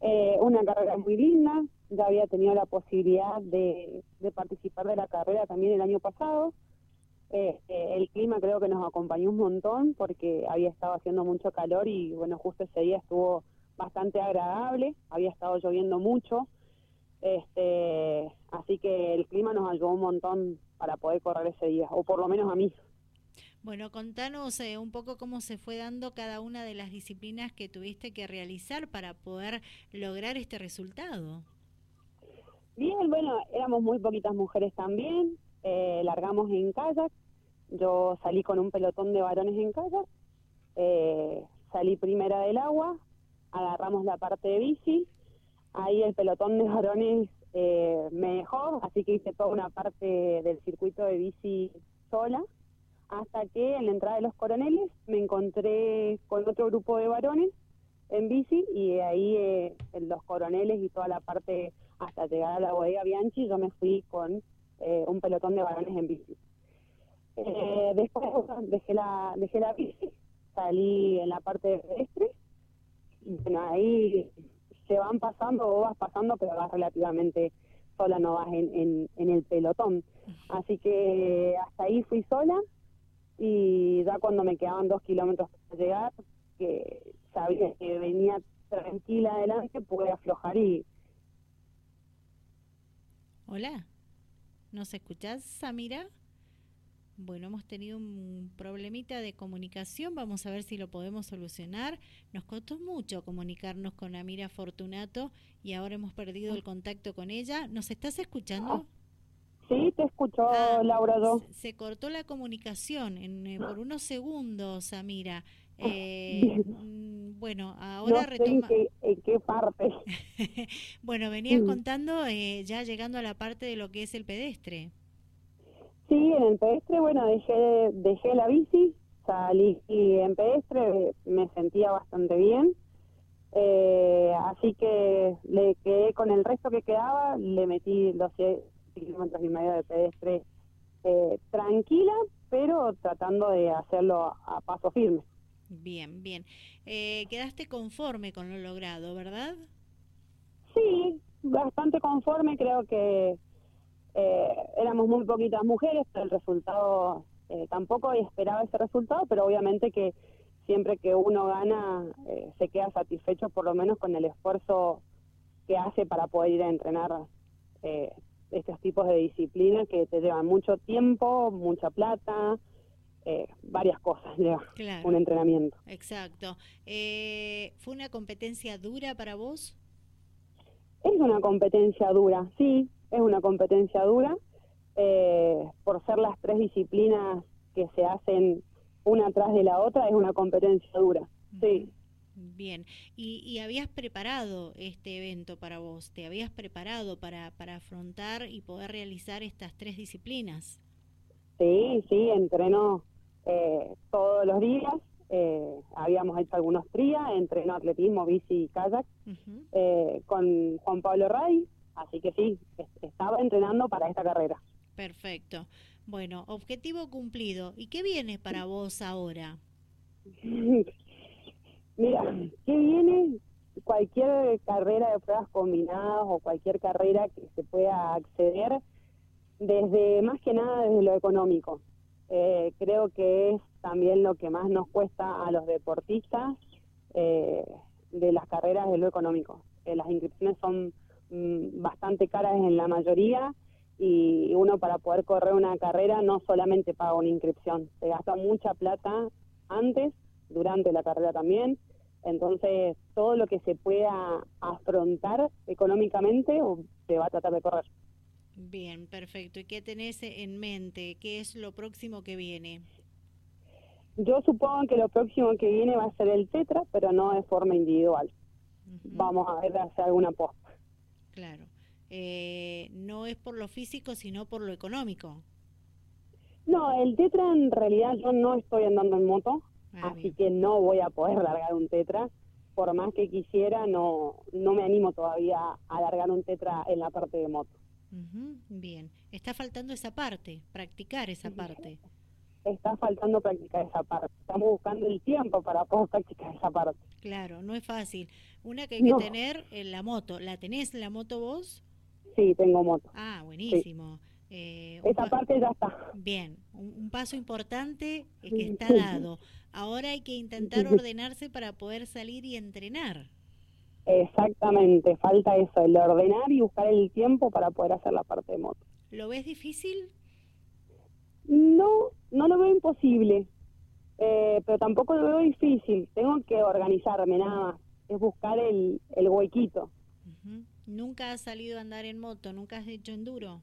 eh, una carrera muy linda, ya había tenido la posibilidad de, participar de la carrera también el año pasado. Eh, el clima creo que nos acompañó un montón porque había estado haciendo mucho calor y bueno, justo ese día estuvo bastante agradable, había estado lloviendo mucho, este, así que el clima nos ayudó un montón para poder correr ese día, o por lo menos a mí. Bueno, contanos eh, un poco cómo se fue dando cada una de las disciplinas que tuviste que realizar para poder lograr este resultado. Bien, bueno, éramos muy poquitas mujeres también, eh, largamos en kayak, yo salí con un pelotón de varones en kayak, eh, salí primera del agua, agarramos la parte de bici, ahí el pelotón de varones eh, me dejó, así que hice toda una parte del circuito de bici sola, hasta que en la entrada de los coroneles me encontré con otro grupo de varones en bici y ahí eh, en los coroneles y toda la parte hasta llegar a la bodega Bianchi yo me fui con eh, un pelotón de varones en bici. después dejé la, dejé la bici, salí en la parte pedestre bueno, ahí se van pasando o vas pasando, pero vas relativamente sola, no vas en, en, el pelotón. Así que hasta ahí fui sola y ya cuando me quedaban dos kilómetros para llegar, que sabía que venía tranquila adelante, pude aflojar y... Hola, ¿nos escuchás, Samira? Bueno, hemos tenido un problemita de comunicación, vamos a ver si lo podemos solucionar. Nos costó mucho comunicarnos con Amira Fortunato y ahora hemos perdido el contacto con ella. ¿Nos estás escuchando? Sí, te escucho, ah, Laura. Se, cortó la comunicación en, eh, por unos segundos, Amira. Eh, mm, bueno, ahora retoma... en, qué, parte. bueno, venías contando eh, ya llegando a la parte de lo que es el pedestre. Sí, en el pedestre, bueno, dejé, dejé la bici, salí y en pedestre me sentía bastante bien. Eh, así que le quedé con el resto que quedaba, le metí los kilómetros y medio de pedestre eh, tranquila, pero tratando de hacerlo a paso firme. Bien, bien. Eh, quedaste conforme con lo logrado, ¿verdad? Sí, bastante conforme. Creo que eh, éramos muy poquitas mujeres, pero el resultado eh, tampoco esperaba ese resultado, pero obviamente que siempre que uno gana eh, se queda satisfecho por lo menos con el esfuerzo que hace para poder ir a entrenar eh, estos tipos de disciplinas que te llevan mucho tiempo, mucha plata, varias cosas lleva un entrenamiento. Exacto. ¿Fue una competencia dura para vos? Es una competencia dura, sí, es una competencia dura, eh, por ser las tres disciplinas que se hacen una tras de la otra, es una competencia dura, sí. Bien, ¿Y, habías preparado este evento para vos? ¿Te habías preparado para, para afrontar y poder realizar estas tres disciplinas? Sí, sí, entreno eh, todos los días. Eh, habíamos hecho algunos trías, entreno atletismo, bici y kayak con Juan Pablo Ray, Así que sí, estaba entrenando para esta carrera. Perfecto. Bueno, objetivo cumplido. ¿Y qué viene para vos ahora? Cualquier carrera de pruebas combinadas o cualquier carrera que se pueda acceder, desde más que nada desde lo económico. Eh, creo que es también lo que más nos cuesta a los deportistas eh, de las carreras de lo económico. Eh, las inscripciones son Mm, bastante caras en la mayoría y uno para poder correr una carrera no solamente paga una inscripción, se gasta mucha plata antes, durante la carrera también, entonces todo lo que se pueda afrontar económicamente se va a tratar de correr. Bien, perfecto. ¿Y qué tenés en mente? ¿Qué es lo próximo que viene? Yo supongo que lo próximo que viene va a ser el Tetra, pero no de forma individual. Vamos a ver hacer alguna posta. Claro. Eh, no es por lo físico, sino por lo económico. No, el tetra en realidad yo no estoy andando en moto, ah, así que no voy a poder largar un tetra. Por más que quisiera, no, no me animo todavía a largar un tetra en la parte de moto. bien, está faltando esa parte, practicar esa parte. está faltando practicar esa parte. Estamos buscando el tiempo para poder practicar esa parte. Claro, no es fácil. Una que hay que tener en la moto. ¿La tenés la moto vos? Sí, tengo moto. Ah, buenísimo. Eh, esa parte ya está. Bien, un, paso importante es que está dado. Ahora hay que intentar ordenarse para poder salir y entrenar. Exactamente, falta eso, el ordenar y buscar el tiempo para poder hacer la parte de moto. ¿Lo ves difícil? No, no lo veo imposible, eh, pero tampoco lo veo difícil. Tengo que organizarme nada más, es buscar el, el huequito. ¿Nunca has salido a andar en moto? ¿Nunca has hecho enduro?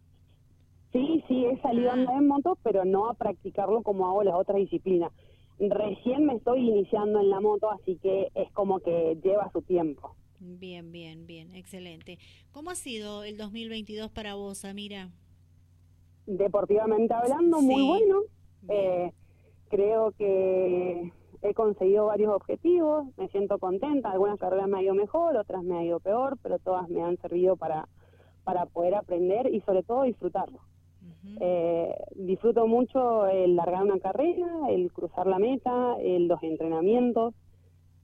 Sí, sí, he salido a ah. andar en moto, pero no a practicarlo como hago las otras disciplinas. Recién me estoy iniciando en la moto, así que es como que lleva su tiempo. Bien, bien, bien, excelente. ¿Cómo ha sido el 2022 para vos, Amira? deportivamente hablando, muy bueno. Eh, creo que he conseguido varios objetivos, me siento contenta, algunas carreras me ha ido mejor, otras me ha ido peor, pero todas me han servido para, para poder aprender y sobre todo disfrutarlo. Eh, disfruto mucho el largar una carrera, el cruzar la meta, el, los entrenamientos.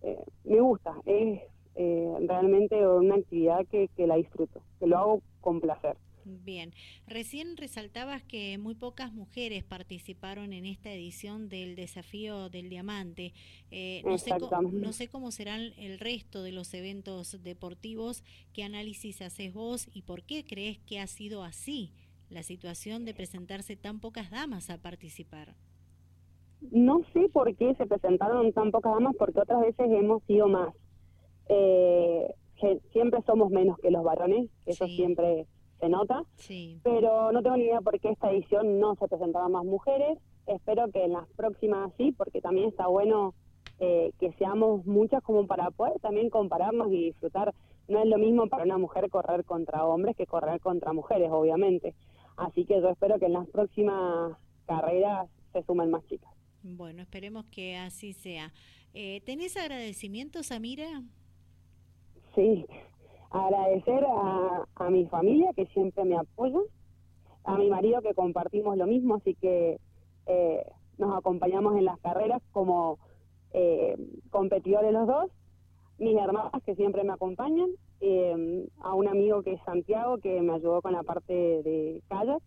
Eh, me gusta, es realmente una actividad que, que la disfruto, que lo hago con placer. Bien, recién resaltabas que muy pocas mujeres participaron en esta edición del desafío del diamante. Eh, no, sé no sé cómo serán el resto de los eventos deportivos. ¿Qué análisis haces vos y por qué crees que ha sido así la situación de presentarse tan pocas damas a participar? No sé por qué se presentaron tan pocas damas, porque otras veces hemos sido más. Eh, siempre somos menos que los varones, eso siempre se nota, pero no tengo ni idea por qué esta edición no se presentaban más mujeres. Espero que en las próximas sí, porque también está bueno eh, que seamos muchas como para poder también compararnos y disfrutar. No es lo mismo para una mujer correr contra hombres que correr contra mujeres, obviamente. Así que yo espero que en las próximas carreras se sumen más chicas. Bueno, esperemos que así sea. Eh, ¿Tenés agradecimientos, Amira? Sí, agradecer a, a, mi familia que siempre me apoya, a mi marido que compartimos lo mismo, así que eh, nos acompañamos en las carreras como eh, competidores los dos, mis hermanas que siempre me acompañan, eh, a un amigo que es Santiago que me ayudó con la parte de kayak,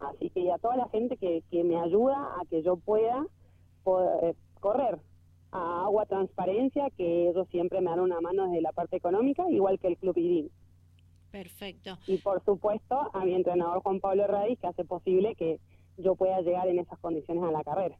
así que a toda la gente que, que me ayuda a que yo pueda poder, correr a Agua Transparencia, que ellos siempre me dan una mano desde la parte económica, igual que el Club IDIN. Perfecto. Y por supuesto a mi entrenador Juan Pablo Radiz, que hace posible que yo pueda llegar en esas condiciones a la carrera.